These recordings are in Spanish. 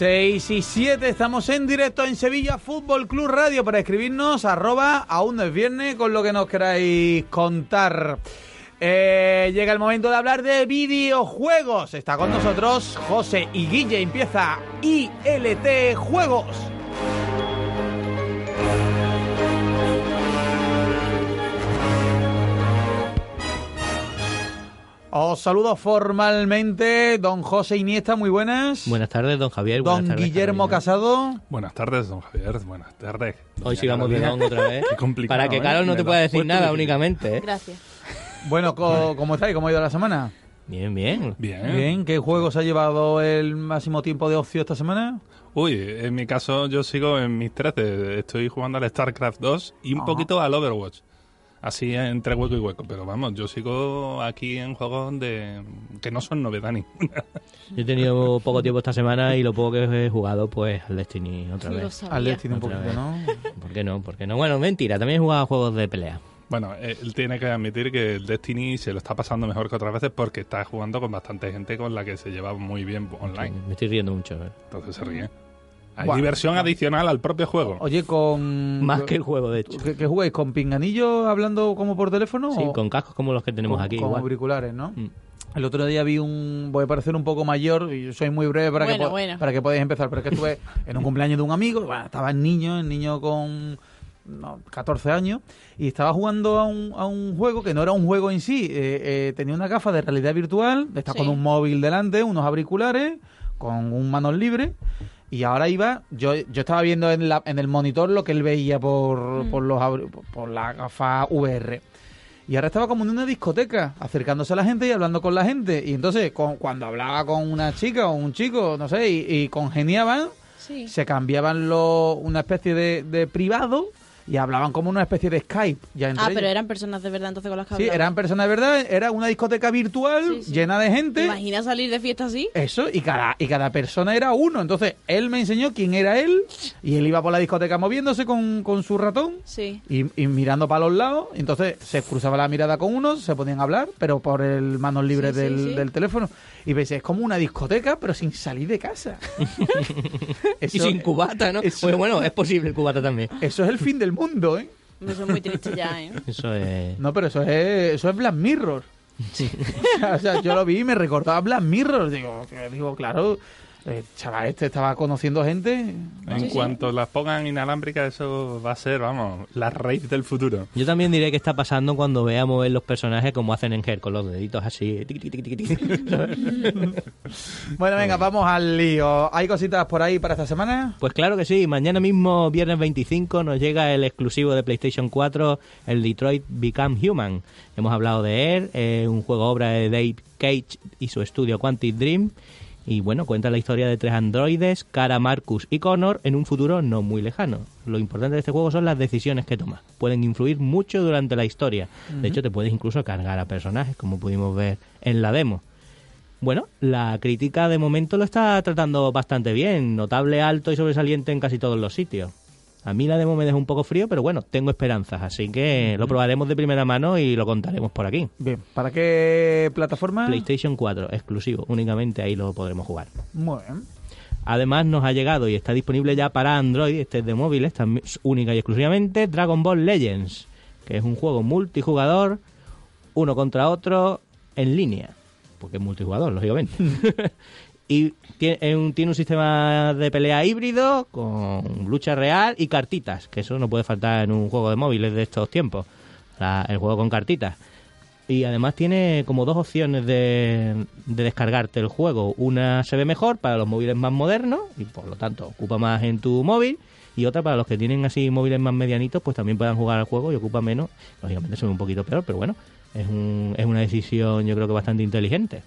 6 y 7, estamos en directo en Sevilla Fútbol Club Radio para escribirnos arroba aún no es viernes con lo que nos queráis contar. Eh, llega el momento de hablar de videojuegos. Está con nosotros José y Guille. Empieza ILT Juegos. Os saludo formalmente, don José Iniesta, muy buenas. Buenas tardes, don Javier. Don Buenas tardes, Guillermo Carolina. Casado. Buenas tardes, don Javier. Buenas tardes. Hoy sigamos de don otra vez. Qué complicado, Para que ¿eh? Carol no te pueda decir nada únicamente. ¿eh? Gracias. Bueno, co- ¿cómo estáis? ¿Cómo ha ido la semana? Bien, bien. Bien. Bien, ¿qué juegos ha llevado el máximo tiempo de ocio esta semana? Uy, en mi caso yo sigo en mis 13. Estoy jugando al StarCraft 2 y un Ah. poquito al Overwatch. Así entre hueco y hueco. Pero vamos, yo sigo aquí en juegos de que no son novedad ninguna. Yo he tenido poco tiempo esta semana y lo poco que he jugado, pues al Destiny otra vez. Al Destiny un poquito, vez. ¿no? ¿Por qué no? ¿Por qué no? Bueno, mentira, también he jugado a juegos de pelea. Bueno, eh, él tiene que admitir que el Destiny se lo está pasando mejor que otras veces porque está jugando con bastante gente con la que se lleva muy bien online. Me estoy riendo mucho. ¿eh? Entonces se ríe. Hay diversión adicional al propio juego. Oye, con... Más que el juego, de hecho. ¿Qué, qué jugáis? ¿Con pinganillo hablando como por teléfono? Sí, o con cascos como los que tenemos con- aquí. con igual. auriculares, ¿no? Mm. El otro día vi un... Voy a parecer un poco mayor y yo soy muy breve para, que, Bueno, po- bueno. para que podáis empezar. Pero es que estuve en un cumpleaños de un amigo, bueno, estaba el niño, el niño con no, 14 años, y estaba jugando a un, a un juego que no era un juego en sí. eh, eh, tenía una gafa de realidad virtual, está Sí. con un móvil delante, unos auriculares, con un manos libre. Y ahora iba, yo, yo estaba viendo en, la, en el monitor lo que él veía por, por, los, por la gafa VR. Y ahora estaba como en una discoteca, acercándose a la gente y hablando con la gente. Y entonces, con- cuando hablaba con una chica o un chico, no sé, y, y congeniaban, Sí. se cambiaban lo, una especie de, de privado y hablaban como una especie de Skype. Ya entre Ah, pero eran personas de verdad entonces con las que Sí, eran personas de verdad, era una discoteca virtual Sí, sí. llena de ¿Te gente. imaginas salir de fiesta así? Eso, y cada, y cada persona era uno. Entonces, él me enseñó quién era él, y él iba por la discoteca moviéndose con, con su ratón Sí. y, y mirando para los lados. Entonces, se cruzaba la mirada con unos, se podían hablar, pero por el manos libres del, del teléfono. Y ves, es como una discoteca, pero sin salir de casa. Y sin cubata, ¿no? eso- Pues bueno, es posible el cubata también. Eso es el fin del mundo, ¿eh? Eso es muy triste ya, ¿eh? Eso es... No, pero eso es, eso es Black Mirror. o sea, yo lo vi y me recordaba Black Mirror. Digo, digo claro, eh, chaval, este estaba conociendo gente. En Sí, sí. cuanto las pongan inalámbricas, eso va a ser, vamos, la raíz del futuro. Yo también diré que está pasando cuando veamos mover los personajes como hacen en Her, con los deditos así. Bueno, venga, vamos al lío. ¿Hay cositas por ahí para esta semana? Pues claro que sí, mañana mismo, viernes 25, nos llega el exclusivo de PlayStation 4, el Detroit Become Human. Hemos hablado de él, es un juego obra de Dave Cage y su estudio Quantic Dream. Y bueno, cuenta la historia de tres androides, Cara, Marcus y Connor, en un futuro no muy lejano. Lo importante de este juego son las decisiones que tomas. Pueden influir mucho durante la historia. De hecho, te puedes incluso cargar a personajes, como pudimos ver en la demo. Bueno, la crítica de momento lo está tratando bastante bien, notable, alto y sobresaliente en casi todos los sitios. A mí la demo me deja un poco frío, pero bueno, tengo esperanzas, así que lo probaremos de primera mano y lo contaremos por aquí. Bien, ¿para qué plataforma? PlayStation 4, exclusivo, únicamente ahí lo podremos jugar. Muy bien. Además nos ha llegado y está disponible ya para Android, este es de móviles, también es única y exclusivamente, Dragon Ball Legends, que es un juego multijugador, uno contra otro, en línea, porque es multijugador, lógicamente. y tiene es un, tiene un sistema de pelea híbrido con lucha real y cartitas, que eso no puede faltar en un juego de móviles de estos tiempos, la- el juego con cartitas. Y además tiene como dos opciones de, de descargarte el juego. Una se ve mejor para los móviles más modernos y por lo tanto ocupa más en tu móvil. Y otra para los que tienen así móviles más medianitos, pues también puedan jugar al juego y ocupa menos. Lógicamente se ve un poquito peor, pero bueno, es, un, es una decisión yo creo que bastante inteligente.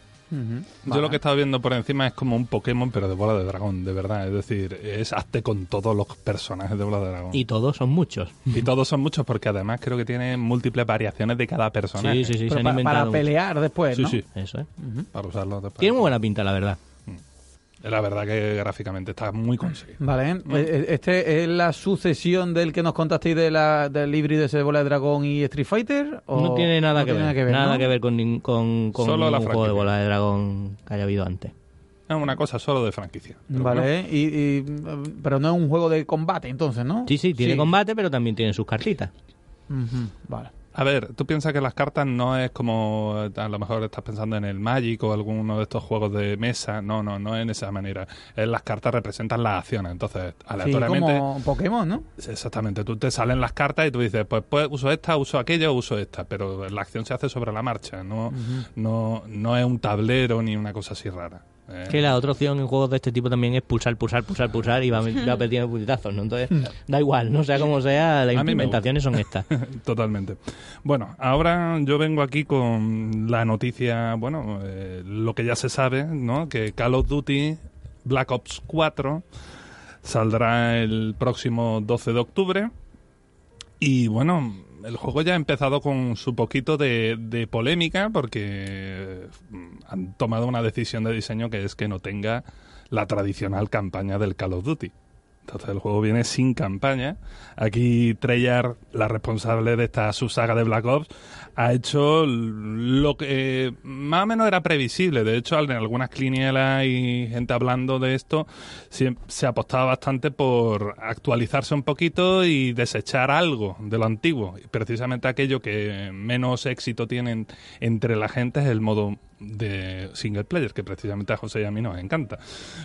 Yo lo que he estado viendo por encima es como un Pokémon, pero de bola de dragón, de verdad. Es decir, es hazte con todos los personajes de bola de dragón. Y todos son muchos. Y todos son muchos porque además creo que tiene múltiples variaciones de cada personaje. Sí, sí, sí, se han inventado. para mucho. pelear después, Sí, ¿no? sí, Eso es. para usarlo después. Tiene muy buena pinta, la verdad. La verdad que gráficamente está muy conseguido. Vale, eh, este es la sucesión del que nos contasteis de la, del híbrido ese de Bola de Dragón y Street Fighter. ¿o No tiene nada, no que, tiene ver, Nada ¿no? que ver con, nin- con, con Solo la un juego de bola de dragón que haya habido antes. Es una cosa solo de franquicia. Pero bueno, Vale, y, y- pero no es un juego de combate entonces, ¿no? Sí, sí, tiene combate, pero también tiene sus cartitas. Vale. A ver, tú piensas que las cartas no es como a lo mejor estás pensando en el Magic o alguno de estos juegos de mesa. No, no, no es en esa manera. Es las cartas representan las acciones. Entonces, Sí, aleatoriamente. como Pokémon, ¿no? Exactamente, tú te salen las cartas y tú dices, pues, pues uso esta, uso aquella, uso esta, pero la acción se hace sobre la marcha, no, no, no es un tablero ni una cosa así rara. Eh, Que la otra opción en juegos de este tipo también es pulsar, pulsar, pulsar, pulsar y va, va perdiendo puñetazos, ¿no? Entonces, da igual, no sea como sea, las implementaciones son estas. Totalmente. Bueno, ahora yo vengo aquí con la noticia, bueno, eh, lo que ya se sabe, ¿no? Que Call of Duty Black Ops 4 saldrá el próximo 12 de octubre. Y bueno, el juego ya ha empezado con su poquito de, polémica porque mm, han tomado una decisión de diseño que es que no tenga la tradicional campaña del Call of Duty. Entonces el juego viene sin campaña. Aquí Treyarch, la responsable de esta subsaga de Black Ops, ha hecho lo que eh, más o menos era previsible. De hecho, en algunas clinielas y gente hablando de esto, se, apostaba bastante por actualizarse un poquito y desechar algo de lo antiguo. Precisamente aquello que menos éxito tienen entre la gente es el modo de single player, que precisamente a José y a mí nos encanta.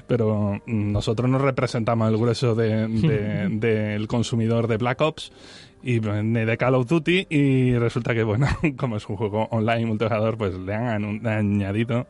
Pero nosotros no representamos el grueso de- de- del consumidor de Black Ops y de Call of Duty y resulta que, bueno, como es un juego online multijugador, pues le han añadido...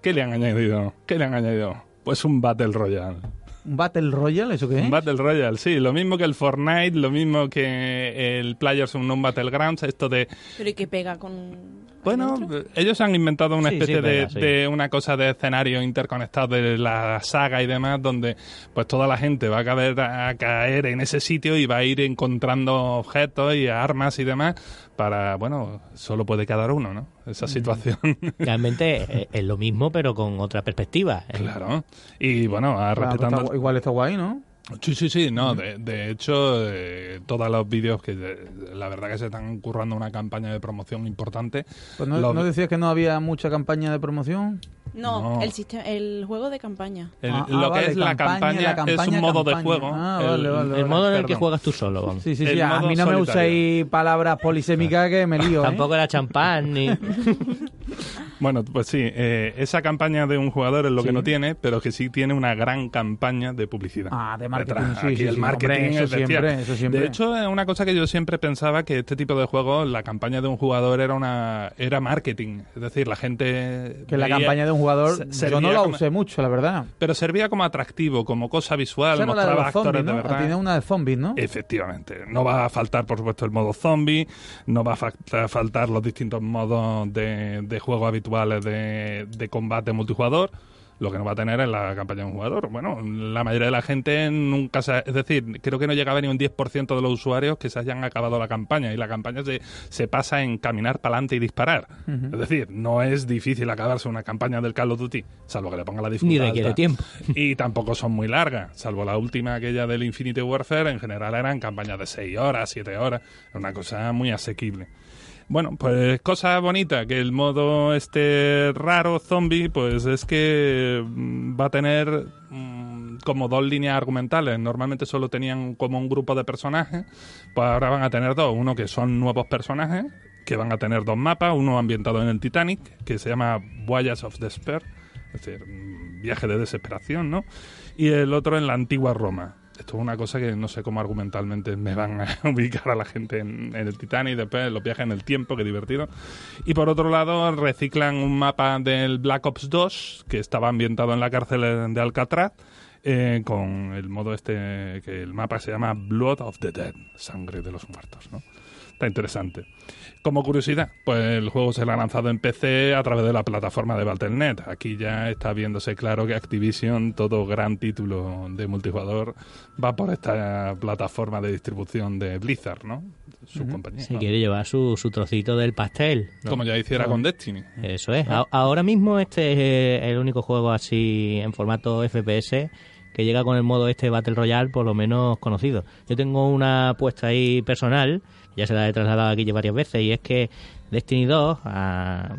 ¿Qué le han añadido? ¿Qué le han añadido? Pues un Battle Royale. ¿Un Battle Royale? ¿Eso qué es? Un Battle Royale, sí. Lo mismo que el Fortnite, lo mismo que el Players Unknown Battlegrounds, esto de Pero ¿y qué pega con...? Bueno, ellos han inventado una Sí, especie sí, de, sí. de una cosa de escenario interconectado de la saga y demás, donde pues toda la gente va a caer, a caer en ese sitio y va a ir encontrando objetos y armas y demás para, bueno, solo puede quedar uno, ¿no? Esa situación. Realmente eh, es lo mismo, pero con otra perspectiva. Eh, claro. Y bueno, a Claro, pues está igual está guay, ¿no? Sí, sí, sí, no, de, de hecho, eh, todos los vídeos que la verdad que se están currando una campaña de promoción importante. Pues no, Lo- ¿no decías que no había mucha campaña de promoción? No, no. El, sistema, el juego de campaña. El- Ah, lo ah, que vale, es la campaña, campaña, es campaña, un modo de juego. Ah, El- vale, vale, El modo en el que juegas tú solo, vamos. Sí, sí, sí. A mí no me solitario. uséis palabras polisémicas que me lío, ¿eh? Tampoco era champán ni... Bueno, pues sí, eh, esa campaña de un jugador es lo que no tiene, pero que sí tiene una gran campaña de publicidad. Ah, de marketing, sí, Aquí sí, el marketing hombre, eso es siempre, eso siempre. De hecho, es una cosa que yo siempre pensaba que este tipo de juegos, la campaña de un jugador era una era marketing. Es decir, la gente... Que la campaña de un jugador, yo no la como- usé mucho, la verdad. Pero servía como atractivo, como cosa visual, Esa era la de mostraba los zombies, actores ¿no? de verdad. Tiene una de zombies, ¿no? Efectivamente. No va a faltar, por supuesto, el modo zombie, no va a faltar los distintos modos de, de juego habituales de, de combate multijugador. Lo que no va a tener es la campaña de un jugador. Bueno, la mayoría de la gente nunca se... Es decir, creo que no llegaba ni un 10% de los usuarios que se hayan acabado la campaña. Y la campaña se, se pasa en caminar para adelante y disparar. Es decir, no es difícil acabarse una campaña del Call of Duty, salvo que le ponga la Ni dificultad requiere alta. tiempo. Y tampoco son muy largas, salvo la última, aquella del Infinity Warfare, en general eran campañas de 6 horas, 7 horas, una cosa muy asequible. Bueno, pues cosa bonita, que el modo este raro zombie, pues es que mm, va a tener mm, como dos líneas argumentales. Normalmente solo tenían como un grupo de personajes, pues ahora van a tener dos. Uno que son nuevos personajes, que van a tener dos mapas, uno ambientado en el Titanic, que se llama Voyage of Despair, es decir, mm, viaje de desesperación, ¿no? Y el otro en la antigua Roma. Esto es una cosa que no sé cómo argumentalmente me van a ubicar a la gente en, el Titanic, después los viajes en el tiempo, qué divertido. Y por otro lado, reciclan un mapa del Black Ops 2, que estaba ambientado en la cárcel de Alcatraz, eh, con el modo este, que el mapa se llama Blood of the Dead, sangre de los muertos, ¿no? Está interesante. Como curiosidad, pues el juego se lo ha lanzado en PC a través de la plataforma de Battle.net. Aquí ya está viéndose claro que Activision, todo gran título de multijugador, va por esta plataforma de distribución de Blizzard, ¿no? Su compañía. Se quiere llevar su, su trocito del pastel. ¿no? Como ya hiciera con Destiny. Eso es. A- ahora mismo este es eh, el único juego así en formato FPS que llega con el modo este Battle Royale por lo menos conocido. Yo tengo una apuesta ahí personal, ya se la he trasladado aquí varias veces, y es que Destiny 2, a-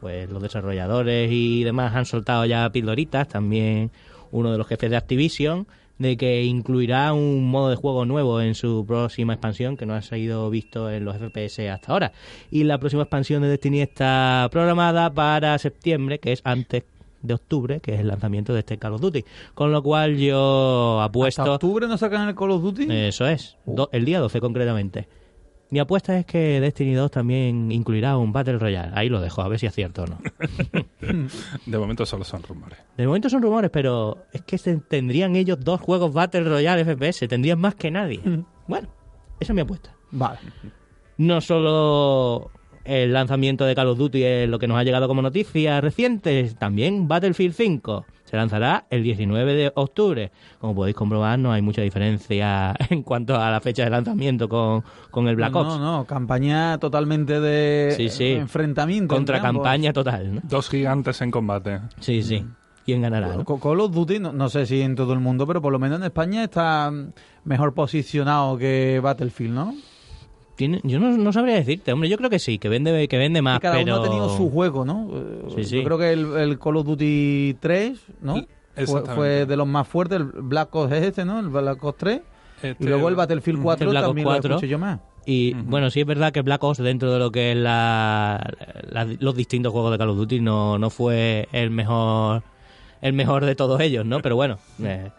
pues los desarrolladores y demás han soltado ya pildoritas, también uno de los jefes de Activision, de que incluirá un modo de juego nuevo en su próxima expansión que no ha sido visto en los FPS hasta ahora. Y la próxima expansión de Destiny está programada para septiembre, que es antes de octubre, que es el lanzamiento de este Call of Duty. Con lo cual yo ¿Hasta apuesto... octubre no sacan el Call of Duty? Eso es, do- el día 12 concretamente. Mi apuesta es que Destiny 2 también incluirá un Battle Royale. Ahí lo dejo, a ver si es cierto o no. De momento solo son rumores. De momento son rumores, pero es que se- tendrían ellos dos juegos Battle Royale FPS, tendrían más que nadie. Bueno, esa es mi apuesta. Vale. No solo el lanzamiento de Call of Duty es lo que nos ha llegado como noticias recientes, también Battlefield 5 se lanzará el 19 de octubre. Como podéis comprobar, no hay mucha diferencia en cuanto a la fecha de lanzamiento con, con el Black no, Ops. No, no, campaña totalmente de Sí, sí. enfrentamiento. Contra campaña total, ¿no? Dos gigantes en combate. Sí, sí. ¿Quién ganará? no? Call of Duty, no, no sé si en todo el mundo, pero por lo menos en España está mm, mejor posicionado que Battlefield, ¿no? Tiene- yo no, no sabría decirte, hombre, yo creo que sí, que vende, que vende más, Y cada pero... uno ha tenido su juego, ¿no? Eh, Sí, sí. Yo creo que el, el Call of Duty 3, ¿no? Fue, fue de los más fuertes, el Black Ops es este, ¿no? El Black Ops 3. Este- y luego el Battlefield 4 El Black Ops también 4. lo escuché yo más. Y bueno, sí es verdad que Black Ops dentro de lo que es la, la- los distintos juegos de Call of Duty no, no fue el mejor el mejor de todos ellos, ¿no? Pero bueno, eh,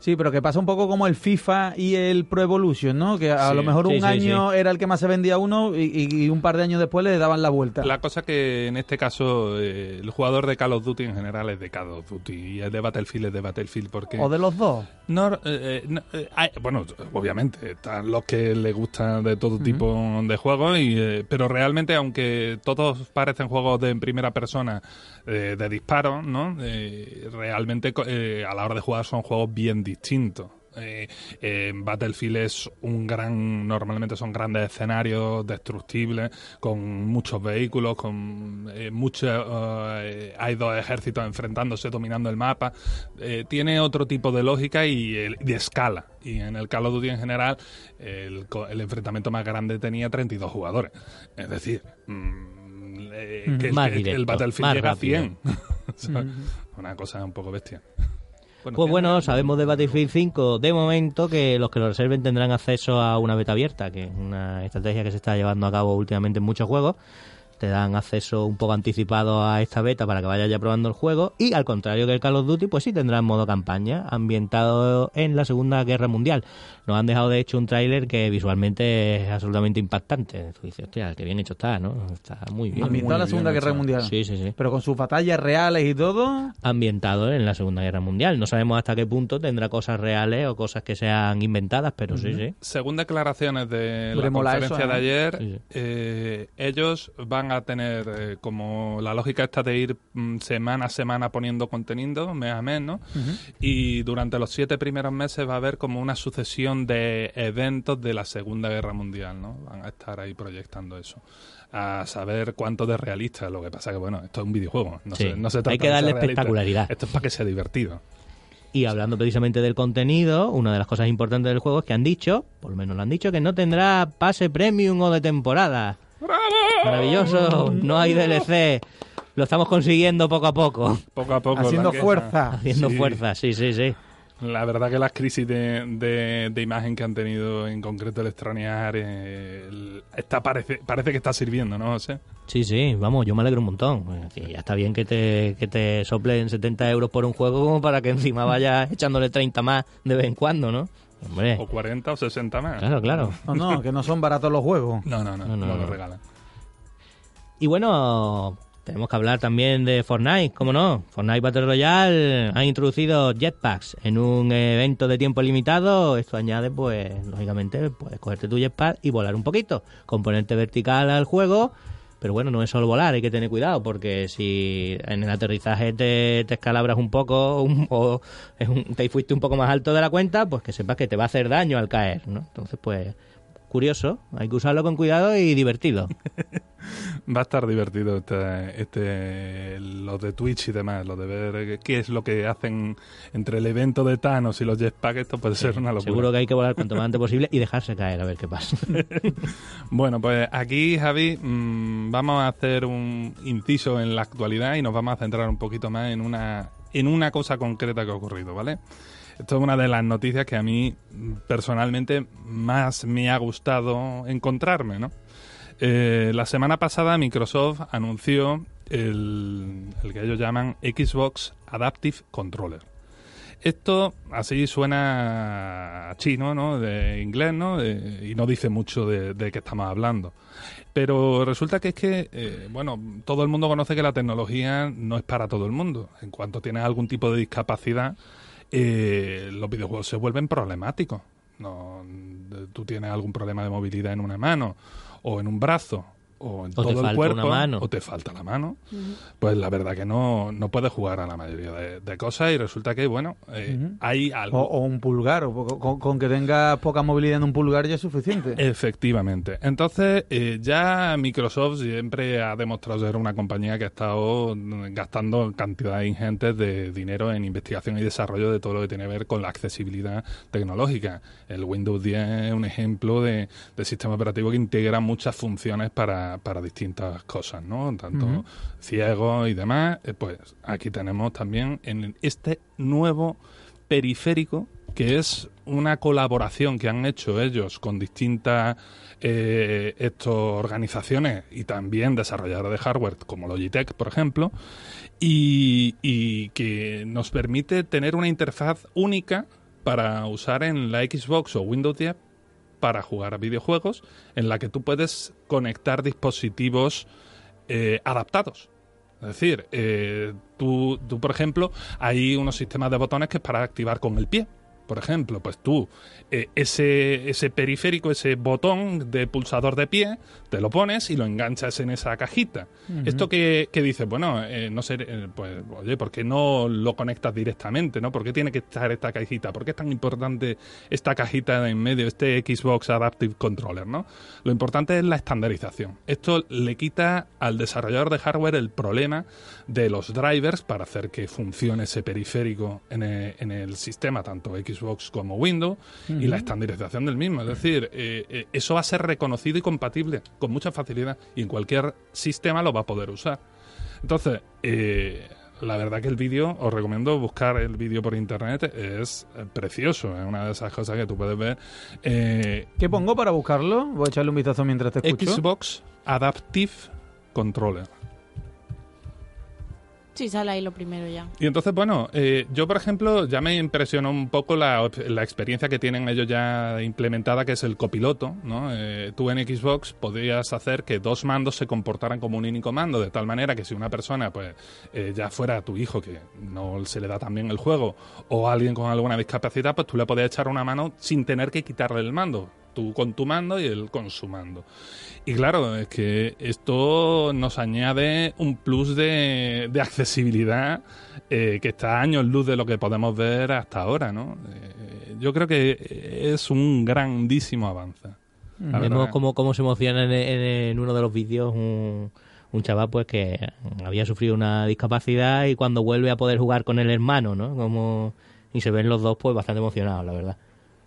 Sí, pero que pasa un poco como el FIFA y el Pro Evolution, ¿no? Que a Sí. lo mejor Sí, un sí, año era el que más se vendía uno y, y- un par de años después le daban la vuelta. La cosa que en este caso eh, el jugador de Call of Duty en general es de Call of Duty y el de Battlefield es de Battlefield porque O de los dos. no, eh, eh, no, eh, hay- bueno obviamente están los que les gustan de todo tipo de juegos y, eh, pero realmente aunque todos parecen juegos de en primera persona eh, de disparo no Eh, realmente eh, a la hora de jugar son juegos bien distintos eh, Battlefield es un gran, normalmente son grandes escenarios destructibles, con muchos vehículos, con eh, muchos, hay dos ejércitos enfrentándose, dominando el mapa. Tiene otro tipo de lógica y el- de escala. Y en el Call of Duty en general, el, el enfrentamiento más grande tenía 32 jugadores. Es decir, mm, eh, que, Más que directo, el Battlefield más llega rápido. a 100. ¿Sabes? Una cosa un poco bestia. pues ¿tiene- bueno, sabemos de Battlefield 5 de momento que los que lo reserven tendrán acceso a una beta abierta, que es una estrategia que se está llevando a cabo últimamente en muchos juegos. Te dan acceso un poco anticipado a esta beta para que vayas ya probando el juego. Y al contrario que el Call of Duty, pues sí tendrá modo campaña, ambientado en la Segunda Guerra Mundial. Nos han dejado de hecho un tráiler que visualmente es absolutamente impactante. Tú dices, hostia, qué bien hecho está, ¿no? Está muy bien. Ambientado en la Segunda Guerra hecho. Mundial. Sí, sí, sí. Pero con sus batallas reales y todo. Ambientado en la Segunda Guerra Mundial. No sabemos hasta qué punto tendrá cosas reales o cosas que sean inventadas, pero sí, sí. Según declaraciones de la conferencia eso, de ayer, Sí, sí. eh, ellos van a tener eh, como la lógica esta de ir mm, semana a semana poniendo contenido, mes a mes, ¿no? Y durante los siete primeros meses va a haber como una sucesión de eventos de la Segunda Guerra Mundial, ¿no? Van a estar ahí proyectando eso. A saber cuánto de realista. Lo que pasa que, bueno, esto es un videojuego. No, Sí. se, no se Hay trata que de darle espectacularidad. Esto es para que sea divertido. Y hablando precisamente del contenido, una de las cosas importantes del juego es que han dicho, por lo menos lo han dicho, que no tendrá pase premium o de temporada. Maravilloso, no hay DLC. Lo estamos consiguiendo poco a poco. Poco a poco. haciendo fuerza. Haciendo Sí. fuerza, sí, sí, sí. La verdad que las crisis de, de, de imagen que han tenido en concreto Electronic Arts eh, el- está, parece, parece que está sirviendo, ¿no, José? Sí, sí, vamos, yo me alegro un montón. Decir, ya está bien que te, que te soplen 70 euros por un juego como para que encima vayas echándole 30 más de vez en cuando, ¿no? Hombre, O 40 o 60 más. claro, claro. No, no, que no son baratos los juegos. No, no, no, No, no, no, lo no. regalan. Y bueno, tenemos que hablar también de Fortnite, ¿cómo no? Fortnite Battle Royale ha introducido jetpacks en un evento de tiempo limitado. Esto añade, pues, lógicamente, puedes cogerte tu jetpack y volar un poquito. Componente vertical al juego, pero bueno, no es solo volar, hay que tener cuidado porque si en el aterrizaje te, te escalabras un poco un- o es un- te fuiste un poco más alto de la cuenta, pues que sepas que te va a hacer daño al caer, ¿no? Entonces, pues, curioso, hay que usarlo con cuidado y divertido. Va a estar divertido este, este, los de Twitch y demás, lo de ver qué es lo que hacen entre el evento de Thanos y los jetpacks, esto puede ser una locura. Seguro que hay que volar cuanto más antes posible y dejarse caer a ver qué pasa. Bueno, pues aquí, Javi, mm, vamos a hacer un inciso en la actualidad y nos vamos a centrar un poquito más en una, en una cosa concreta que ha ocurrido, ¿vale? Esto es una de las noticias que a mí mm, personalmente más me ha gustado encontrarme, ¿no? Eh, la semana pasada Microsoft anunció el, que ellos llaman Xbox Adaptive Controller. Esto así suena chino, ¿no? De inglés, ¿no? Eh, y no dice mucho de, de qué estamos hablando. Pero resulta que es que, eh, bueno, todo el mundo conoce que la tecnología no es para todo el mundo. En cuanto tienes algún tipo de discapacidad, eh, los videojuegos se vuelven problemáticos. No, tú tienes algún problema de movilidad en una mano o en un brazo o en O te todo el falta cuerpo una mano. o te falta la mano, pues la verdad que no, no puedes jugar a la mayoría de, de cosas y resulta que, bueno, eh, hay algo... o un pulgar, o con, con que tengas poca movilidad en un pulgar ya es suficiente. Efectivamente. Entonces, eh, ya Microsoft siempre ha demostrado ser una compañía que ha estado gastando cantidades ingentes de dinero en investigación y desarrollo de todo lo que tiene que ver con la accesibilidad tecnológica. El Windows 10 es un ejemplo de, de sistema operativo que integra muchas funciones para, para distintas cosas, ¿no? Tanto Ujú. ciegos y demás. Eh, pues aquí tenemos también en este nuevo periférico que es una colaboración que han hecho ellos con distintas eh, estos organizaciones y también desarrolladores de hardware como Logitech, por ejemplo, y, y que nos permite tener una interfaz única para usar en la Xbox o Windows 10 para jugar a videojuegos en la que tú puedes conectar dispositivos eh, adaptados. Es decir, eh, tú, tú, por ejemplo, hay unos sistemas de botones que es para activar con el pie. Por ejemplo, pues tú, eh, ese, ese periférico, ese botón de pulsador de pie, te lo pones y lo enganchas en esa cajita. Esto que, que dices, bueno, eh, no sé, eh, pues, oye, ¿por qué no lo conectas directamente? ¿no? ¿Por qué tiene que estar esta cajita? ¿Por qué es tan importante esta cajita de en medio, este Xbox Adaptive Controller? ¿no? Lo importante es la estandarización. Esto le quita al desarrollador de hardware el problema de los drivers para hacer que funcione ese periférico en el, en el sistema, tanto Xbox como Windows, y la estandarización del mismo. Es decir, eh, eh, eso va a ser reconocido y compatible con mucha facilidad y en cualquier sistema lo va a poder usar. Entonces, eh, la verdad que el vídeo, os recomiendo buscar el vídeo por internet, es precioso, es una de esas cosas que tú puedes ver. Eh, ¿Qué pongo para buscarlo? Voy a echarle un vistazo mientras te escucho. Xbox Adaptive Controller. Sí, sale ahí lo primero ya. Y entonces, bueno, eh, yo por ejemplo ya me impresionó un poco la, la experiencia que tienen ellos ya implementada, que es el copiloto, ¿no? Eh, tú en Xbox podías hacer que dos mandos se comportaran como un único mando, de tal manera que si una persona, pues, eh, ya fuera tu hijo, que no se le da tan bien el juego, o alguien con alguna discapacidad, pues tú le podías echar una mano sin tener que quitarle el mando. Tú con tu mando y él con su mando. Y claro, es que esto nos añade un plus de, de accesibilidad eh, que está a años luz de lo que podemos ver hasta ahora, ¿no? Eh, yo creo que es un grandísimo avance. Vemos cómo, cómo se emociona en, en- en uno de los vídeos un, un chaval pues que había sufrido una discapacidad y cuando vuelve a poder jugar con el hermano, ¿no? Como, y se ven los dos pues bastante emocionados, la verdad.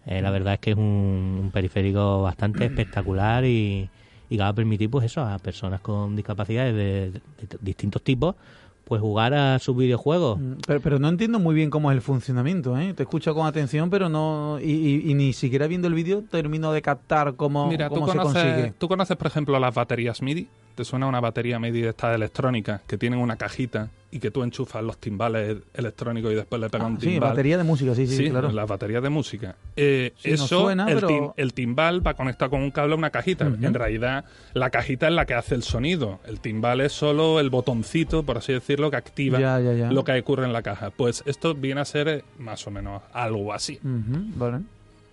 Eh, la verdad es que es un, un periférico bastante espectacular y, y que va a permitir pues eso a personas con discapacidades de, de- de distintos tipos pues jugar a sus videojuegos. Mm, Pero, pero no entiendo muy bien cómo es el funcionamiento, ¿eh? Te escucho con atención, pero no... Y, y- y ni siquiera viendo el vídeo termino de captar cómo, Mira, tú cómo se consigue. tú conoces, por ejemplo, las baterías MIDI. ¿Te suena una batería media de estas electrónicas que tienen una cajita y que tú enchufas los timbales electrónicos y después le pegas un Ah, sí, timbal? batería de música, sí, sí, Sí, claro. las baterías de música. Eh, Sí, no eso, suena, el, pero- tim- el timbal va conectado con un cable a una cajita. En realidad, la cajita es la que hace el sonido. El timbal es solo el botoncito, por así decirlo, que activa Ya, ya, ya. lo que ocurre en la caja. Pues esto viene a ser eh, más o menos algo así. Ujú, vale.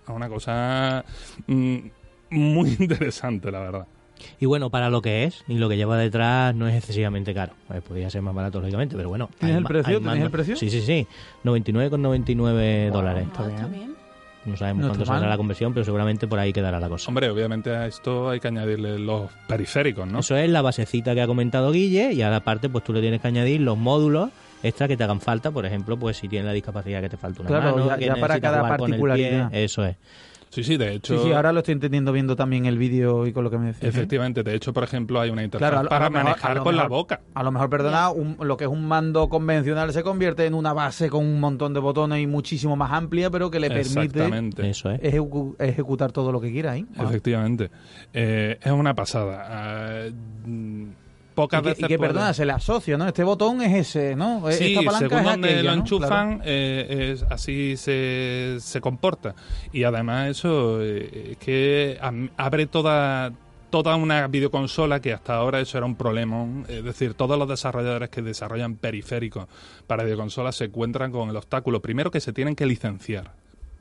Una cosa mm, muy interesante, la verdad. Y bueno, para lo que es y lo que lleva detrás no es excesivamente caro. Eh, podría ser más barato, lógicamente, pero bueno. ¿Tienes el precio? ¿Tienes el precio? Sí, sí, sí. 99,99 dólares. Ah, está bien. bien. No sabemos No cuánto está mal. saldrá la conversión, pero seguramente por ahí quedará la cosa. Hombre, obviamente a esto hay que añadirle los periféricos, ¿no? Eso es la basecita que ha comentado Guille y ahora aparte pues tú le tienes que añadir los módulos extra que te hagan falta, por ejemplo, pues si tienes la discapacidad que te falta una Claro, mano, ya- que ya para cada el pie, particularidad. eso es. Sí, sí, de Sí, hecho... sí, ahora lo estoy entendiendo viendo también el vídeo y con lo que me decís. ¿eh? Efectivamente, de hecho, por ejemplo, hay una interfaz Claro, para mejor- manejar con la boca. A lo mejor, perdona, un- lo que es un mando convencional se convierte en una base con un montón de botones y muchísimo más amplia, pero que le permite Exactamente. Eso es. ejecu- ejecutar todo lo que quiera ahí. Wow. Efectivamente. Eh, es una pasada. Ah, pocas Y que, veces. y que, puede- perdona, se le asocia, ¿no? Este botón es ese, ¿no? Sí, Esta palanca según es donde aquella, lo ¿no? enchufan, Claro. eh, es- así se, se comporta. Y además, eso eh, es que abre toda toda una videoconsola que hasta ahora eso era un problema. Es decir, todos los desarrolladores que desarrollan periféricos para videoconsolas se encuentran con el obstáculo. Primero, que se tienen que licenciar.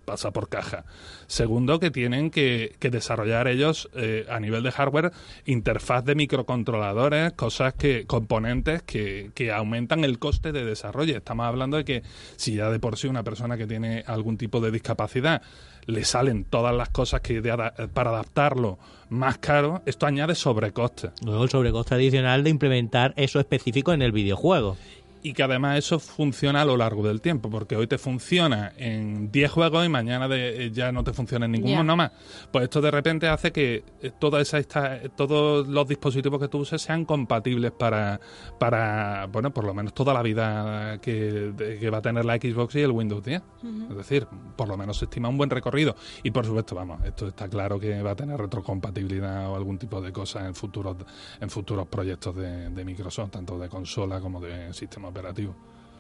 Pasa por caja. Segundo, que tienen que, que desarrollar ellos eh, a nivel de hardware interfaz de microcontroladores, cosas que, componentes que, que aumentan el coste de desarrollo. Estamos hablando de que si ya de por sí una persona que tiene algún tipo de discapacidad le salen todas las cosas que de para adaptarlo más caro, esto añade sobrecoste. Luego el sobrecoste adicional de implementar eso específico en el videojuego. Y que además eso funciona a lo largo del tiempo, porque hoy te funciona en 10 juegos y mañana de- eh, ya no te funciona en ninguno no más. Pues esto de repente hace que eh, toda esa, esta- todos los dispositivos que tú uses sean compatibles para, para, bueno, por lo menos toda la vida que, de- que va a tener la Xbox y el Windows 10. Es decir, por lo menos se estima un buen recorrido. Y por supuesto, vamos, esto está claro que va a tener retrocompatibilidad o algún tipo de cosa en futuros, en futuros proyectos de, de Microsoft, tanto de consola como de sistema operativo.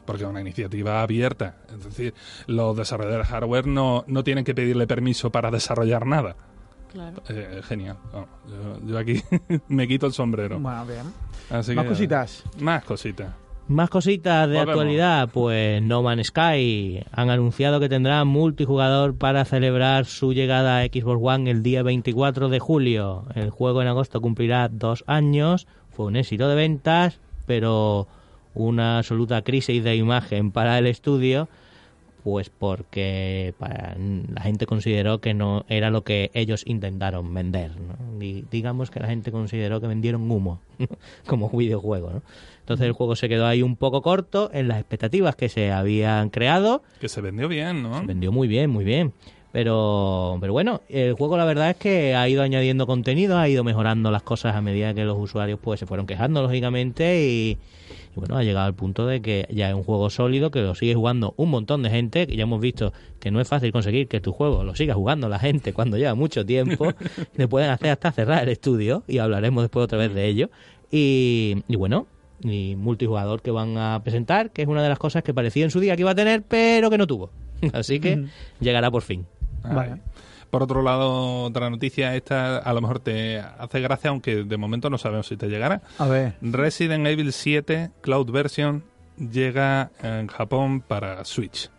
Porque es una iniciativa abierta. Es decir, los desarrolladores de hardware no, no tienen que pedirle permiso para desarrollar nada. Claro. Eh, genial. Yo, yo aquí me quito el sombrero. Bueno, bien. Así Más que- cositas. Más cositas. Más cositas de Volvemos. actualidad, pues No Man's Sky han anunciado que tendrá multijugador para celebrar su llegada a Xbox One el día 24 de julio. El juego en agosto cumplirá dos años, fue un éxito de ventas, pero una absoluta crisis de imagen para el estudio, pues porque para- la gente consideró que no era lo que ellos intentaron vender. ¿no? Di- digamos que la gente consideró que vendieron humo como videojuego. ¿no? Entonces el juego se quedó ahí un poco corto en las expectativas que se habían creado. Que se vendió bien, ¿no? Se vendió muy bien, muy bien. Pero, pero bueno, el juego la verdad es que ha ido añadiendo contenido, ha ido mejorando las cosas a medida que los usuarios pues se fueron quejando, lógicamente, y, y bueno, ha llegado al punto de que ya es un juego sólido, que lo sigue jugando un montón de gente, que ya hemos visto que no es fácil conseguir que tu juego lo siga jugando la gente cuando lleva mucho tiempo, le pueden hacer hasta cerrar el estudio, y hablaremos después otra vez de ello. Y, y bueno, y multijugador que van a presentar, que es una de las cosas que parecía en su día que iba a tener, pero que no tuvo. Así que llegará por fin. Vale. Por otro lado, otra noticia, esta a lo mejor te hace gracia, aunque de momento no sabemos si te llegará. A ver. Resident Evil 7 Cloud Version llega en Japón para Switch.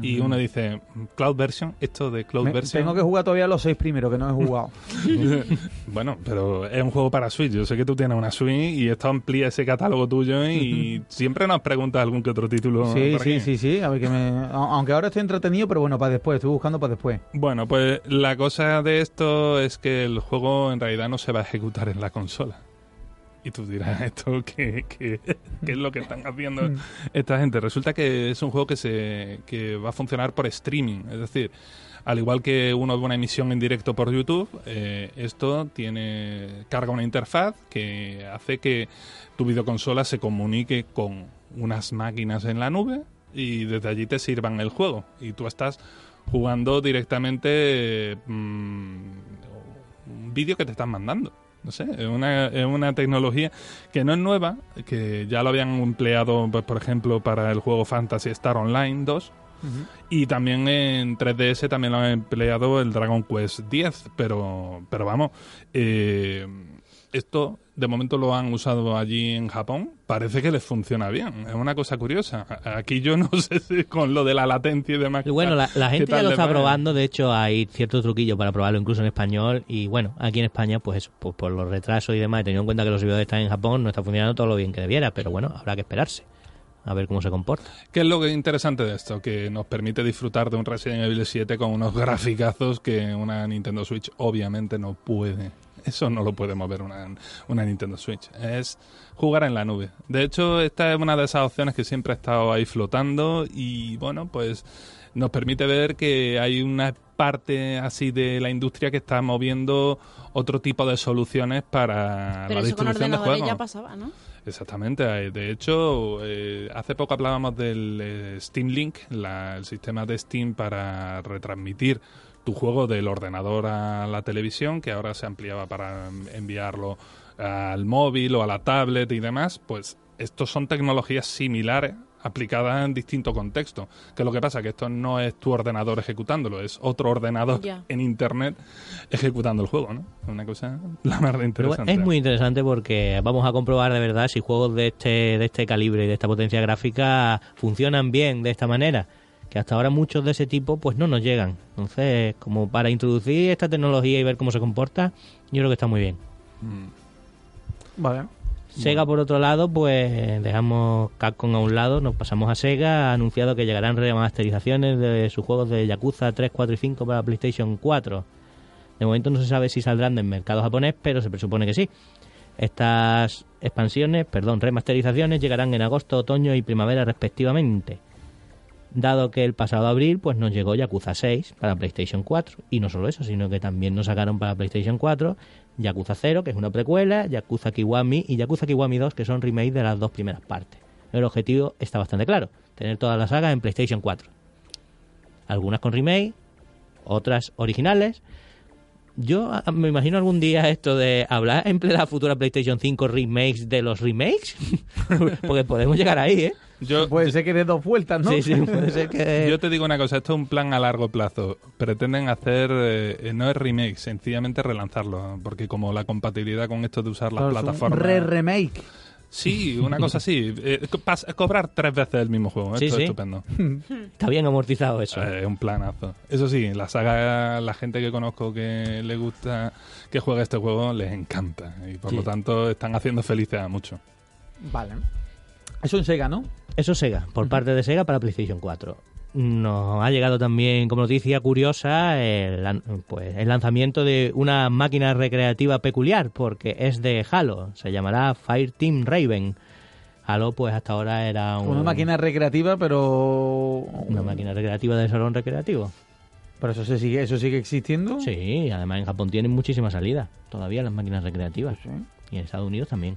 Y uno dice, Cloud Version, esto de Cloud Me- Version. tengo que jugar todavía los seis primeros que no he jugado. bueno, pero es un juego para Switch. Yo sé que tú tienes una Switch y esto amplía ese catálogo tuyo y siempre nos preguntas algún que otro título. Sí, por sí, aquí. sí, sí. A ver que me... Aunque ahora estoy entretenido, pero bueno, para después. Estoy buscando para después. Bueno, pues la cosa de esto es que el juego en realidad no se va a ejecutar en la consola. Y tú dirás, ¿esto qué, qué- qué es lo que están haciendo esta gente? Resulta que es un juego que, se, que va a funcionar por streaming. Es decir, al igual que uno ve una emisión en directo por YouTube, eh, esto tiene carga una interfaz que hace que tu videoconsola se comunique con unas máquinas en la nube y desde allí te sirvan el juego. Y tú estás jugando directamente eh, mm, un vídeo que te están mandando. No sé, es una, es una tecnología que no es nueva, que ya lo habían empleado, pues, por ejemplo, para el juego Fantasy Star Online 2. Y también en 3DS también lo han empleado el Dragon Quest 10, pero, pero vamos, eh, esto de momento lo han usado allí en Japón, parece que les funciona bien. Es una cosa curiosa. Aquí yo no sé si con lo de la latencia y demás. Y bueno, la, la ¿qué gente ya lo está probando, de hecho hay cierto truquillo para probarlo incluso en español y bueno, aquí en España pues eso, pues por los retrasos y demás, teniendo en cuenta que los servidores están en Japón, no está funcionando todo lo bien que debiera, pero bueno, habrá que esperarse a ver cómo se comporta. ¿Qué es lo que interesante de esto? Que nos permite disfrutar de un Resident Evil 7 con unos graficazos que una Nintendo Switch obviamente no puede. Eso no lo puede mover una, una Nintendo Switch. Es jugar en la nube. De hecho, esta es una de esas opciones que siempre ha estado ahí flotando y bueno, pues nos permite ver que hay una parte así de la industria que está moviendo otro tipo de soluciones para Pero la eso con distribución de ordenadores juegos. ya pasaba, ¿no? Exactamente. De hecho, eh, hace poco hablábamos del eh, Steam Link, la- el sistema de Steam para retransmitir tu juego del ordenador a la televisión, que ahora se ampliaba para enviarlo al móvil o a la tablet y demás. Pues estos son tecnologías similares aplicadas en distinto contexto. Que lo que pasa que esto no es tu ordenador ejecutándolo, es otro ordenador en internet ejecutando el juego, ¿no? Es una cosa la más bueno, interesante. es muy interesante porque vamos a comprobar de verdad si juegos de este, de este calibre y de esta potencia gráfica funcionan bien de esta manera. Que hasta ahora muchos de ese tipo pues no nos llegan. Entonces, como para introducir esta tecnología y ver cómo se comporta, yo creo que está muy bien. Mm. Vale. Sega, por otro lado, pues dejamos Capcom a un lado, nos pasamos a Sega. Ha anunciado que llegarán remasterizaciones de sus juegos de Yakuza 3, 4 y 5 para PlayStation 4. De momento no se sabe si saldrán del mercado japonés, pero se presupone que sí. Estas expansiones, perdón, remasterizaciones llegarán en agosto, otoño y primavera respectivamente. Dado que el pasado abril pues nos llegó Yakuza 6 para PlayStation 4 y no solo eso, sino que también nos sacaron para PlayStation 4 Yakuza 0, que es una precuela, Yakuza Kiwami y Yakuza Kiwami 2, que son remakes de las dos primeras partes. El objetivo está bastante claro, tener todas las sagas en PlayStation 4. Algunas con remake, otras originales. Yo me imagino algún día esto de hablar en plena futura PlayStation 5 remakes de los remakes, porque podemos llegar ahí, ¿eh? Yo, Puede ser que dé dos vueltas, ¿no? Sí, sí, puede ser que... Yo te digo una cosa, esto es un plan a largo plazo. Pretenden hacer, eh, no es remake, sencillamente relanzarlo, porque como la compatibilidad con esto de usar las Claro, es un plataformas... Re-remake. sí, una cosa así. eh, co- cobrar tres veces el mismo juego, Sí, esto sí. es estupendo. Está bien amortizado eso. Eh, Es un planazo. Eso sí, la saga, la gente que conozco que le gusta que juegue este juego, les encanta. Y por Sí. lo tanto están haciendo felices a muchos. Vale. Eso en Sega, ¿no? Eso Sega, por parte de Sega para PlayStation 4. Nos ha llegado también como noticia curiosa el, pues, el lanzamiento de una máquina recreativa peculiar, porque es de Halo, se llamará Fireteam Raven. Halo pues hasta ahora era un- Una máquina recreativa, pero... una máquina recreativa de salón recreativo. Pero eso se sigue, eso sigue existiendo. Sí, además en Japón tienen muchísima salida, todavía las máquinas recreativas. Sí. Y en Estados Unidos también.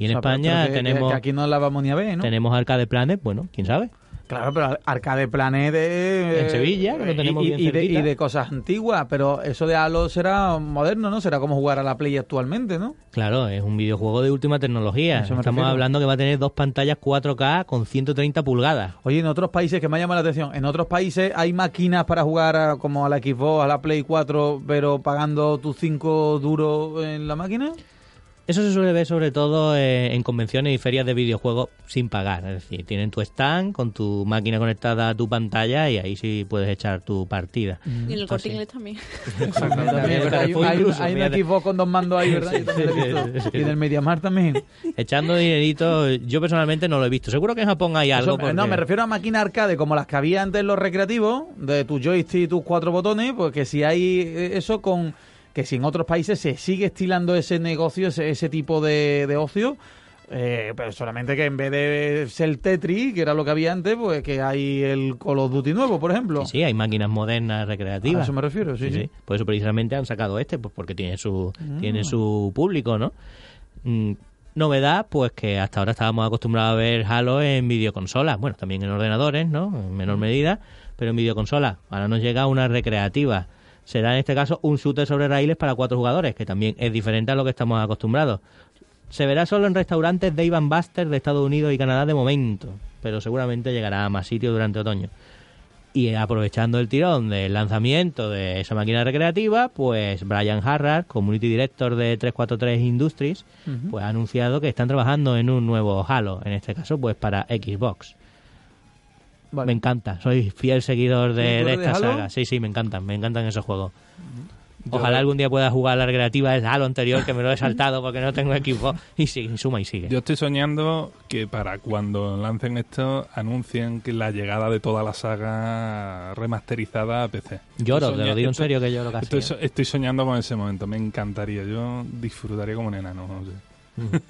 Y en O sea, pero- España que- tenemos, que aquí no la vamos ni a ver, ¿no? tenemos Arcade Planet, bueno, quién sabe. Claro, pero Arcade Planet de... En Sevilla, que lo tenemos y, bien y de, y de cosas antiguas, pero eso de Halo será moderno, ¿no? Será como jugar a la Play actualmente, ¿no? Claro, es un videojuego de última tecnología. Estamos refiero. hablando que va a tener dos pantallas 4K con 130 pulgadas. Oye, en otros países, que me ha llamado la atención, en otros países hay máquinas para jugar a- como a la Xbox, a la Play 4, pero pagando tus 5 duros en la máquina. Eso se suele ver sobre todo eh, en convenciones y ferias de videojuegos sin pagar. Es decir, tienen tu stand con tu máquina conectada a tu pantalla y ahí sí puedes echar tu partida. Y en el corte sí. inglés también. También, hay, hay- hay fíjate. Xbox con dos mandos ahí, ¿verdad? Sí, sí, sí. Y en el Mediamar también. Echando dinerito, yo personalmente no lo he visto. Seguro que en Japón hay algo. Eso, porque- No, me refiero a máquinas arcade como las que había antes en los recreativos, de tu joystick y tus cuatro botones, pues que si hay eh, eso con... Que si en otros países se sigue estilando ese negocio, ese, ese tipo de, de ocio, eh, pero solamente que en vez de ser Tetris, que era lo que había antes, pues que hay el Call of Duty nuevo, por ejemplo. Sí, sí, hay máquinas modernas a recreativas. eso me refiero, sí, Sí, sí. sí. Por eso precisamente han sacado este, pues porque tiene su, Mm. tiene su público, ¿no? Mm, novedad, pues que hasta ahora estábamos acostumbrados a ver Halo en videoconsolas, bueno, también en ordenadores, ¿no? En menor medida, pero en videoconsolas. Ahora nos llega una recreativa será en este caso un shooter sobre raíles para cuatro jugadores, que también es diferente a lo que estamos acostumbrados. Se verá solo en restaurantes de Ivan Buster de Estados Unidos y Canadá de momento, pero seguramente llegará a más sitios durante otoño. Y aprovechando el tirón del lanzamiento de esa máquina recreativa, pues Brian Harrard, Community Director de 343 Industries, pues ha anunciado que están trabajando en un nuevo Halo, en este caso pues para Xbox. Vale. Me encanta, soy fiel seguidor de, ¿Tú de eres de esta saga. Sí, sí, me encantan, me encantan esos juegos. Ojalá algún día pueda jugar la recreativa del Halo anterior, que me lo he saltado porque no tengo equipo. Y sigue, y suma y sigue. Yo estoy soñando que para cuando lancen esto anuncien que la llegada de toda la saga remasterizada a PC. Lloro, te lo digo en serio que lloro casi. Estoy, so- estoy soñando con ese momento, me encantaría. Yo disfrutaría como un enano. no sé.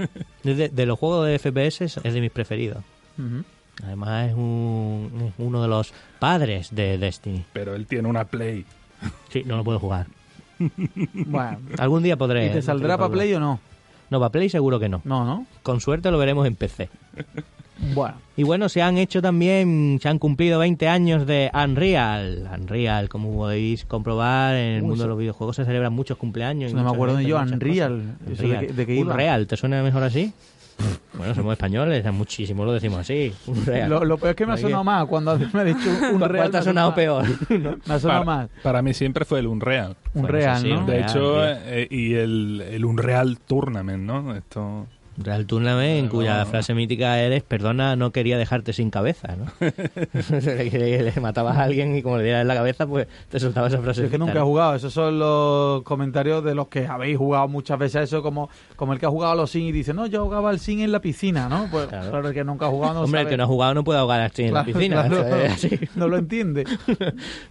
Es de, de los juegos de FPS es de mis preferidos. Ujú. Además es, un, es uno de los padres de Destiny. Pero él tiene una Play. Sí, no lo puedo jugar. Bueno. Algún día podré. ¿Y te saldrá para Play o no? No, para Play seguro que no. No, ¿no? Con suerte lo veremos en PC. Bueno. Y bueno, se han hecho también, se han cumplido 20 años de Unreal. Unreal, como podéis comprobar, en el Uy, mundo de los videojuegos se celebran muchos cumpleaños. y No me acuerdo ni yo, Unreal. ¿Eso de qué- de qué iba? Unreal, ¿te suena mejor así? Bueno, somos españoles, muchísimo lo decimos así. Unreal. Lo, lo peor es que me ha sonado más cuando me ha dicho un ¿Cuál real. te ha sonado peor? Me ha sonado Para, más. para mí siempre fue el Unreal. Un Bueno, real, eso sí, ¿no? un De Unreal, hecho, eh, y el, el Unreal Tournament, ¿no? Esto... Real Tournament, en cuya frase mítica eres, perdona, no quería dejarte sin cabeza, ¿no? le, le matabas a alguien y como le dieras en la cabeza, pues te soltaba esa frase. Es que nunca he jugado. Esos son los comentarios de los que habéis jugado muchas veces a eso, como, como el que ha jugado a los Sims y dice, no, yo jugaba al Sim en la piscina, ¿no? Pues Claro. claro, el que nunca ha jugado no Hombre, el sabe. que no ha jugado no puede ahogar así en la Claro, piscina. claro. así. no lo entiende.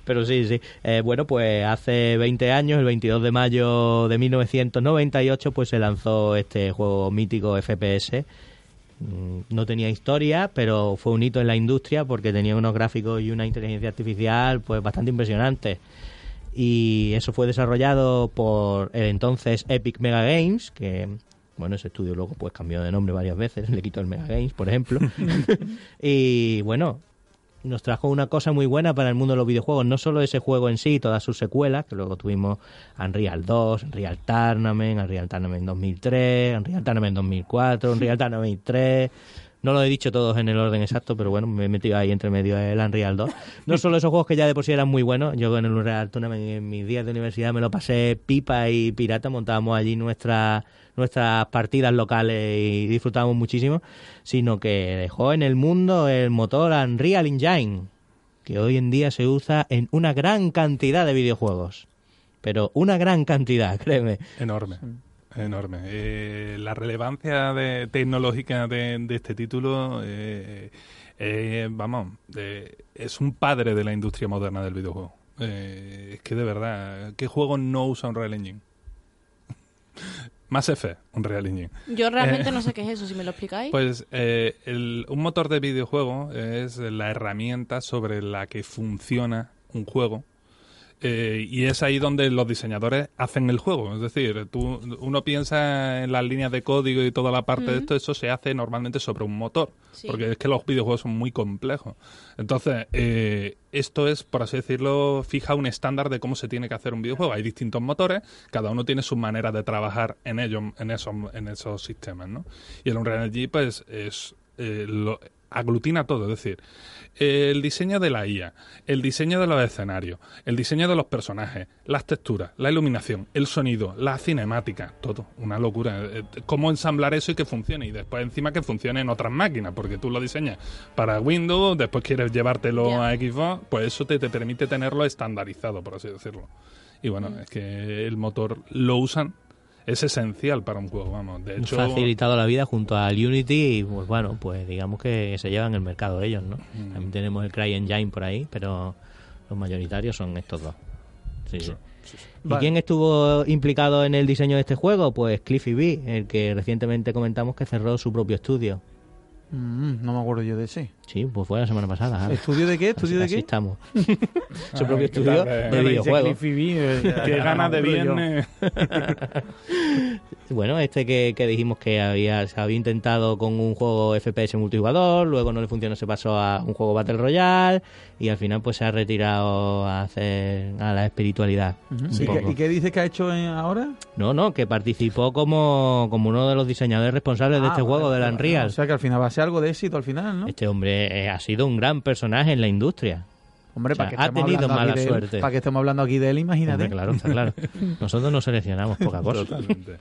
Pero sí, sí. Eh, bueno, pues hace 20 años, el 22 de mayo de 1998, pues se lanzó este juego mítico FPS. Mm, No tenía historia, pero fue un hito en la industria porque tenía unos gráficos y una inteligencia artificial pues bastante impresionantes. Y eso fue desarrollado por el entonces Epic Mega Games, que bueno, ese estudio luego pues cambió de nombre varias veces, le quitó el Mega Games, por ejemplo. y bueno, nos trajo una cosa muy buena para el mundo de los videojuegos, no solo ese juego en sí, todas sus secuelas, que luego tuvimos Unreal 2, Unreal Tournament, Unreal Tournament 2003, Unreal Tournament 2004, Unreal Tournament 3... No lo he dicho todos en el orden exacto, pero bueno, me he metido ahí entre medio el Unreal 2. No solo esos juegos que ya de por sí eran muy buenos, yo en el Unreal Tournament en mis días de universidad me lo pasé pipa y pirata, montábamos allí nuestra, nuestras partidas locales y disfrutábamos muchísimo, sino que dejó en el mundo el motor Unreal Engine, que hoy en día se usa en una gran cantidad de videojuegos. Pero una gran cantidad, créeme. Enorme, enorme. Eh, la relevancia de- tecnológica de, de este título, eh, eh, vamos, es un padre de la industria moderna del videojuego. Es que de verdad, ¿qué juego no usa Unreal Engine? Más F, Unreal Engine. Yo realmente no sé qué es eso, si me lo explicáis. Pues el- un motor de videojuego es la herramienta sobre la que funciona un juego. Eh, y es ahí donde los diseñadores hacen el juego. Es decir, tú, uno piensa en las líneas de código y toda la parte de esto, eso se hace normalmente sobre un motor. Sí. Porque es que los videojuegos son muy complejos. Entonces, eh, esto es, por así decirlo, fija un estándar de cómo se tiene que hacer un videojuego. Hay distintos motores, cada uno tiene su manera de trabajar en ellos, en esos, en esos sistemas, ¿no? Y el Unreal Engine, pues, es, eh, lo, aglutina todo, es decir, eh, el diseño de la IA, el diseño de los escenarios, el diseño de los personajes, las texturas, la iluminación, el sonido, la cinemática, todo, una locura. Eh, Cómo ensamblar eso y que funcione y después encima que funcione en otras máquinas, porque tú lo diseñas para Windows, después quieres llevártelo a Xbox, pues eso te, te permite tenerlo estandarizado, por así decirlo. Y bueno, es que el motor lo usan, es esencial para un juego, vamos. De hecho, facilitado la vida junto al Unity y pues bueno, pues digamos que se llevan el mercado ellos, ¿no? Mm. También tenemos el CryEngine por ahí, pero los mayoritarios son estos dos. Sí, sí. ¿Y Vale. quién estuvo implicado en el diseño de este juego? Pues Cliffy B, el que recientemente comentamos que cerró su propio estudio. Mm, no me acuerdo yo de ese. Sí, pues fue la semana pasada. Javi. ¿Estudio de qué? ¿Estudio Así- de así qué? estamos. Su propio estudio tarde. de videojuegos. Eh, Qué ganas de viernes. Bueno, este que, que dijimos que había, se había intentado con un juego FPS multijugador, luego no le funcionó, se pasó a un juego Battle Royale y al final pues se ha retirado a hacer a la espiritualidad. ¿Y, qué, y qué dices que ha hecho eh, ahora? No, no, que participó como, como uno de los diseñadores responsables de Ah, este vale, juego, del Unreal. O sea que al final va a ser algo de éxito al final, ¿no? Este hombre eh, ha sido un gran personaje en la industria. Hombre, o sea, para que ha tenido mala de suerte. Para que estemos hablando aquí de él, imagínate. Hombre, claro, está claro. Nosotros no seleccionamos poca cosa. Totalmente.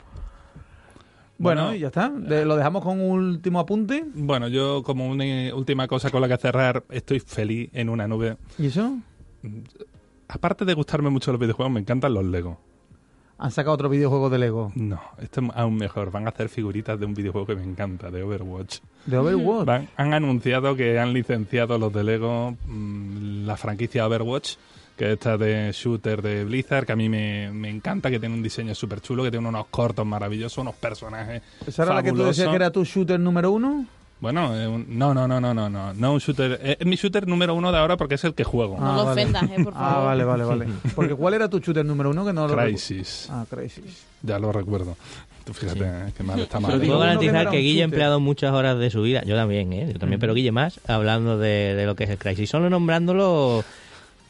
Bueno, Bueno. y ya está. De- lo dejamos con un último apunte. Bueno, yo como una última cosa con la que cerrar, estoy feliz en una nube. ¿Y eso? Aparte de gustarme mucho los videojuegos, me encantan los Lego. Han sacado otro videojuego de Lego. No, esto es aún mejor. Van a hacer figuritas de un videojuego que me encanta, de Overwatch. De Overwatch. Van- han anunciado que han licenciado los de Lego mm, la franquicia Overwatch, que es esta de shooter de Blizzard, que a mí me, me encanta, que tiene un diseño súper chulo, que tiene unos cortos maravillosos, unos personajes ¿Esa era la que tú decías que era tu shooter número uno? Bueno, eh, un- no, no, no, no, no, no, no un shooter. eh, Es mi shooter número uno de ahora porque es el que juego. Ah, No lo vale. ofendas, eh, por favor. Ah, vale, vale, vale. Porque ¿cuál era tu shooter número uno que no lo Crisis. Ah, Crisis. Ya lo recuerdo. Tú fíjate, Sí. eh, qué mal está mal. Puedo que garantizar que, un Guille ha empleado muchas horas de su vida. Yo también, ¿eh? Yo también, pero Guille más, hablando de, de lo que es el Crisis. Solo nombrándolo...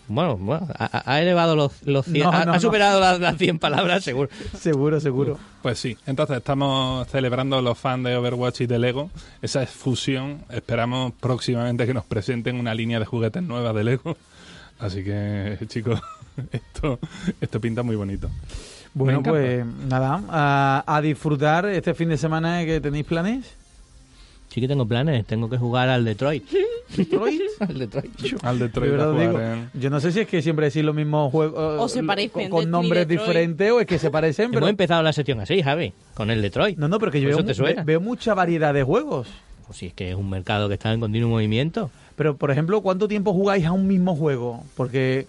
Bueno, bueno ha, ha elevado los, los 100... No, ha, no, ha no. superado las, las 100 palabras, seguro. Seguro, seguro. Pues sí, entonces estamos celebrando los fans de Overwatch y de Lego, esa fusión. Esperamos próximamente que nos presenten una línea de juguetes nueva de Lego. Así que, chicos, esto, esto pinta muy bonito. Bueno, pues nada, a, a disfrutar este fin de semana que tenéis planes. Sí que tengo planes. Tengo que jugar al Detroit. Detroit. al Detroit. Al De Detroit jugar digo, en- yo no sé si es que siempre decís los mismos juegos O se parecen, con, nombres diferentes o es que se parecen, pero Hemos empezado la sección así, Javi, con el Detroit. no, no, pero que yo ¿Eso veo, te mu- suena? ve- veo mucha variedad de juegos. Pues sí, es que es un mercado que está en continuo movimiento. Pero por ejemplo, ¿cuánto tiempo jugáis a un mismo juego? Porque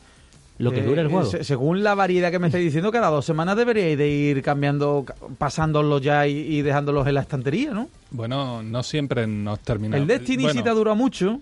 Lo que eh, dura el juego. se- según la variedad que me estáis diciendo, cada dos semanas deberíais de ir cambiando, ca- pasándolos ya y, y dejándolos en la estantería, ¿no? Bueno, no siempre nos terminamos. El Destiny Bueno, sí te dura mucho.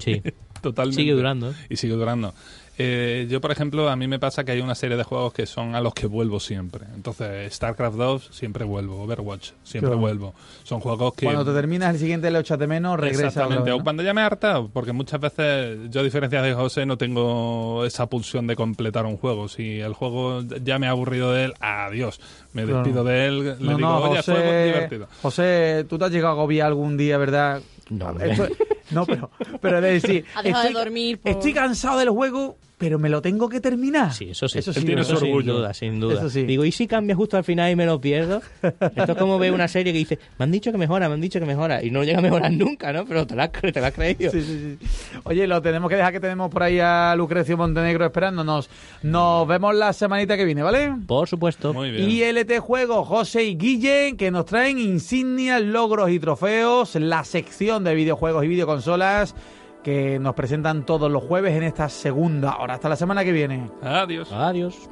Sí, Totalmente. sigue durando. ¿eh? Y sigue durando. Eh, yo, por ejemplo, a mí me pasa que hay una serie de juegos que son a los que vuelvo siempre. Entonces, StarCraft 2 siempre vuelvo, Overwatch siempre Claro. vuelvo. Son juegos que... Cuando te terminas el siguiente le echas de menos, regresa Exactamente, vez, o ¿no? cuando ya me he hartado, porque muchas veces yo a diferencia de José no tengo esa pulsión de completar un juego. Si el juego ya me ha aburrido de él, adiós. Me Claro. despido de él, le No, digo, no, oye, José, juego divertido. José, tú te has llegado a agobiar algún día, ¿verdad? No. Esto- no, pero, pero de decir, Ha dejado de dormir por- estoy cansado del juego, pero me lo tengo que terminar. Sí, eso sí. Eso sí, su sin orgullo. duda, sin duda. Eso sí. Digo, ¿y si cambia justo al final y me lo pierdo? Esto es como ver una serie que dice, me han dicho que mejora, me han dicho que mejora, y no llega a mejorar nunca, ¿no? Pero te la, te la has creído. Sí, sí, sí. Oye, lo tenemos que dejar que tenemos por ahí a Lucrecio Montenegro esperándonos. Nos vemos la semanita que viene, ¿vale? Por supuesto. Muy bien. ILT Juegos, José y Guille, que nos traen insignias, logros y trofeos, la sección de videojuegos y videoconsolas que nos presentan todos los jueves en esta segunda hora. Hasta la semana que viene. Adiós. Adiós.